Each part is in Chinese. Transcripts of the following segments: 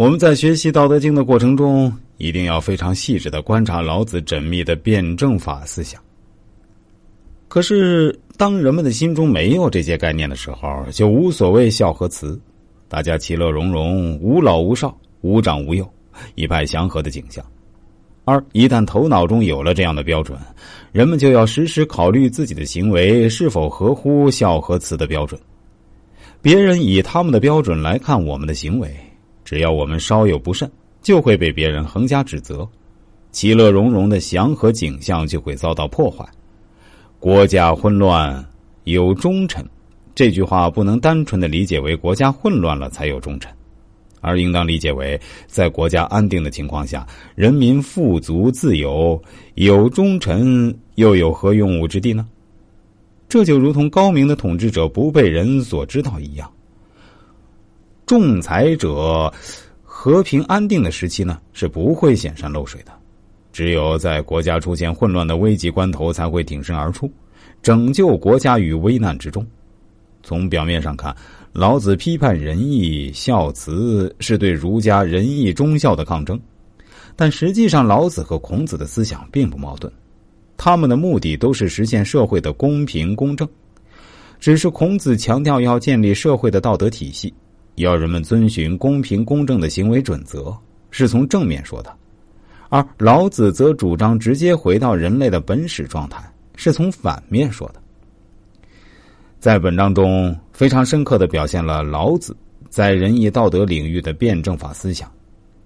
我们在学习《道德经》的过程中，一定要非常细致的观察老子缜密的辩证法思想。可是，当人们的心中没有这些概念的时候，就无所谓孝和慈，大家其乐融融，无老无少，无长无幼，一派祥和的景象。而一旦头脑中有了这样的标准，人们就要时时考虑自己的行为是否合乎孝和慈的标准。别人以他们的标准来看我们的行为，只要我们稍有不慎，就会被别人横加指责，其乐融融的祥和景象就会遭到破坏。国家混乱有忠臣，这句话不能单纯的理解为国家混乱了才有忠臣，而应当理解为在国家安定的情况下，人民富足自由，有忠臣又有何用武之地呢？这就如同高明的统治者不被人所知道一样。仲裁者和平安定的时期呢，是不会显山露水的。只有在国家出现混乱的危急关头，才会挺身而出，拯救国家于危难之中。从表面上看，老子批判仁义孝慈是对儒家仁义忠孝的抗争，但实际上，老子和孔子的思想并不矛盾，他们的目的都是实现社会的公平公正。只是孔子强调要建立社会的道德体系，要人们遵循公平公正的行为准则，是从正面说的。而老子则主张直接回到人类的本始状态，是从反面说的。在本章中，非常深刻的表现了老子在仁义道德领域的辩证法思想。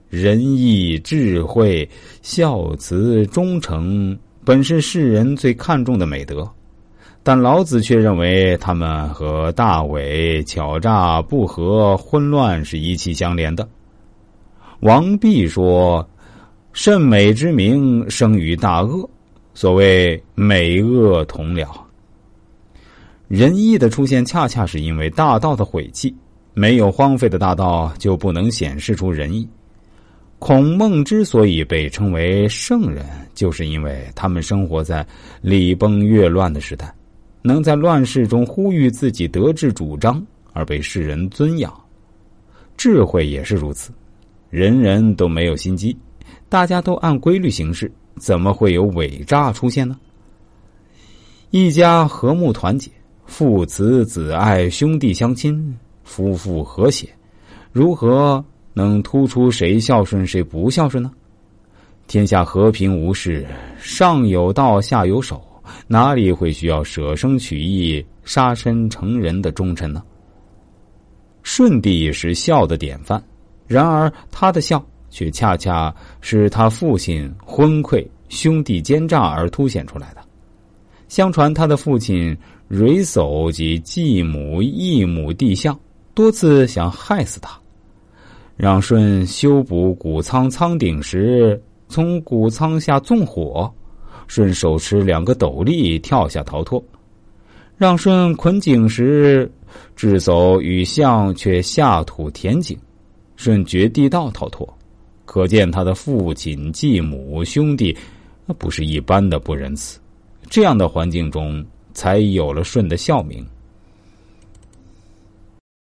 仁义、智慧、孝慈、忠诚，本是世人最看重的美德，但老子却认为他们和大伪、巧诈、不和、混乱是一气相连的。王弼说。甚美之名生于大恶，所谓美恶同了。仁义的出现，恰恰是因为大道的毁弃。没有荒废的大道，就不能显示出仁义。孔孟之所以被称为圣人，就是因为他们生活在礼崩乐乱的时代，能在乱世中呼吁自己得志主张，而被世人尊仰。智慧也是如此，人人都没有心机。大家都按规律行事，怎么会有伪诈出现呢？一家和睦团结，父慈子爱，兄弟相亲，夫妇和谐，如何能突出谁孝顺谁不孝顺呢？天下和平无事，上有道下有守，哪里会需要舍生取义、杀身成仁的忠臣呢？舜帝是孝的典范，然而他的孝。却恰恰是他父亲昏聩、兄弟奸诈而凸显出来的。相传他的父亲蕤叟及继母、异母弟相多次想害死他，让舜修补谷仓仓顶时，从谷仓下纵火，舜手持两个斗笠跳下逃脱；让舜捆井时，智叟与象却下土填井，舜掘地道逃脱。可见他的父亲、继母、兄弟，那不是一般的不仁慈。这样的环境中，才有了舜的孝名。